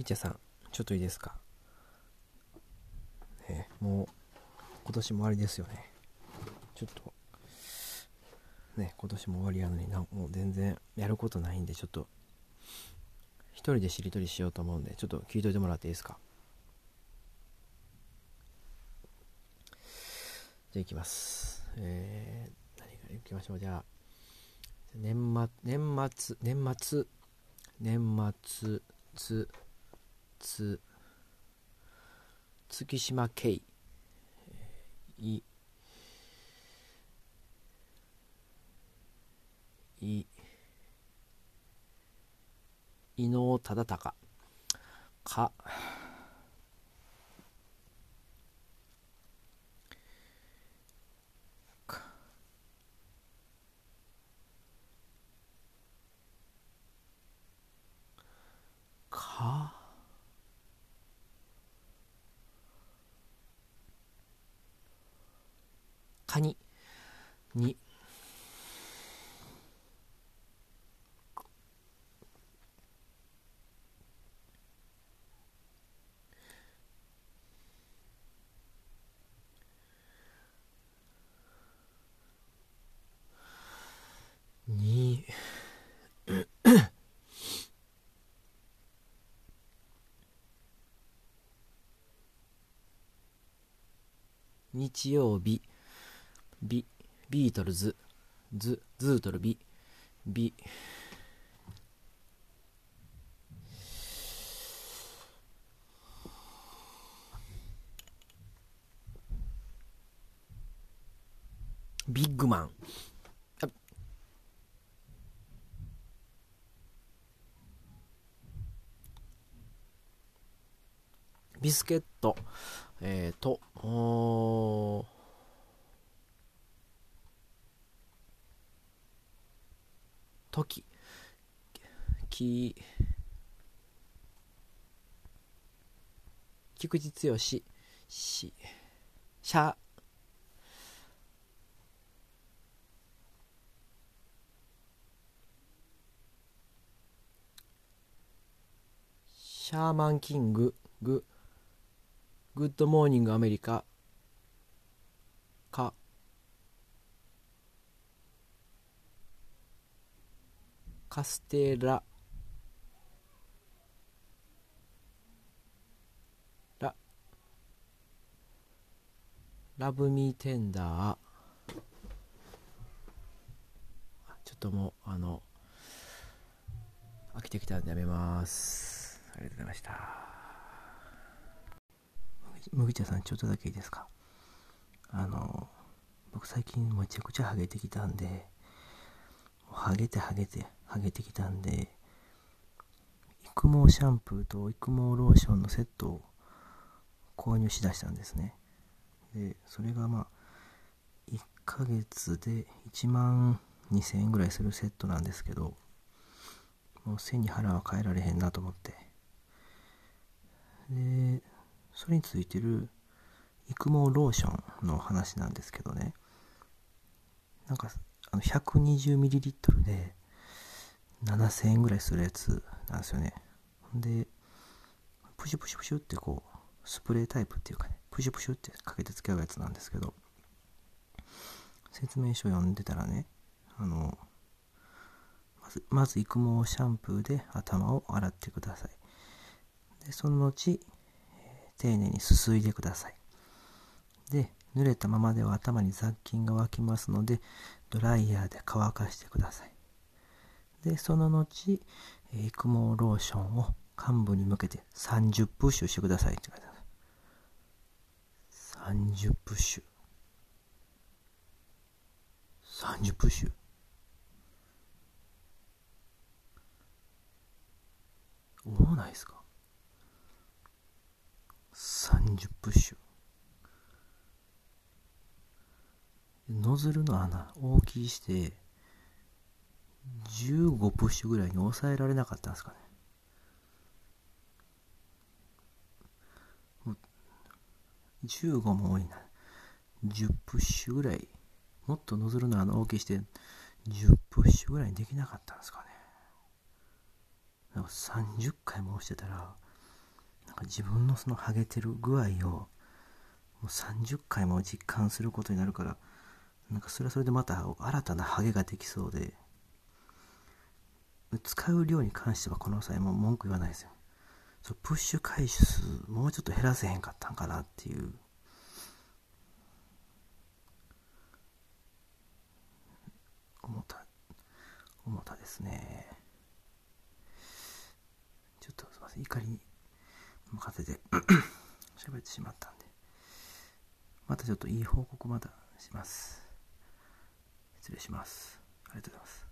いちゃさん、ちょっといいですか？ね、もう、今年も終わりですよね。ちょっと、ね、今年も終わりやのにな、もう全然やることないんで、ちょっと、一人でしりとりしようと思うんで、ちょっと聞いといてもらっていいですか？じゃあ行きます。えー、何から行きましょう？じゃあ、年末、年末、年末、年末、つ、つ、月島慶、い、い、伊能忠敬、か、かかカニ。に。に。日曜日。ビビートルズズズートルビビ。ビッグマン。ビスケット。えー、とおー時。き菊池剛しししゃ。シャーマンキングググッドモーニングアメリカかカステラ。ララブミーテンダー。ちょっともうあの飽きてきたんでやめます。ありがとうございました。麦茶さんちょっとだけいいですか？あの僕最近めちゃくちゃハゲてきたんでもうハゲてハゲてハゲてきたんで育毛シャンプーと育毛ローションのセットを購入しだしたんですね。でそれがまあ1ヶ月で1万2000円ぐらいするセットなんですけどもう背に腹は変えられへんなと思って。でそれについてる育毛ローションの話なんですけどね。なんかあの 120ml で7000円ぐらいするやつなんですよね。でプシュプシュプシュってこうスプレータイプっていうかねプシュプシュってかけて付き合うやつなんですけど説明書読んでたらねあのまずまず育毛シャンプーで頭を洗ってください。でその後丁寧にすすいでください。で濡れたままでは頭に雑菌が湧きますのでドライヤーで乾かしてください。でその後育毛ローションを患部に向けて30プッシュしてくださいって書いてある30プッシュ。30プッシュ。多ないですか？30プッシュ。ノズルの穴大きいして15プッシュぐらいに抑えられなかったんですかね。もう15も多いな。10プッシュぐらい。もっとノズルの穴大きいして10プッシュぐらいにできなかったんですかね。なんか30回も押してたらなんか自分のそのハゲてる具合をもう30回も実感することになるからなんかそれはそれでまた新たなハゲができそうで使う量に関してはこの際も文句言わないですよ。そうプッシュ回収数もうちょっと減らせへんかったんかなっていう。思った思ったですね。ちょっとすいません怒りに任せて喋ってしまったんで。またちょっといい報告またします。失礼します。ありがとうございます。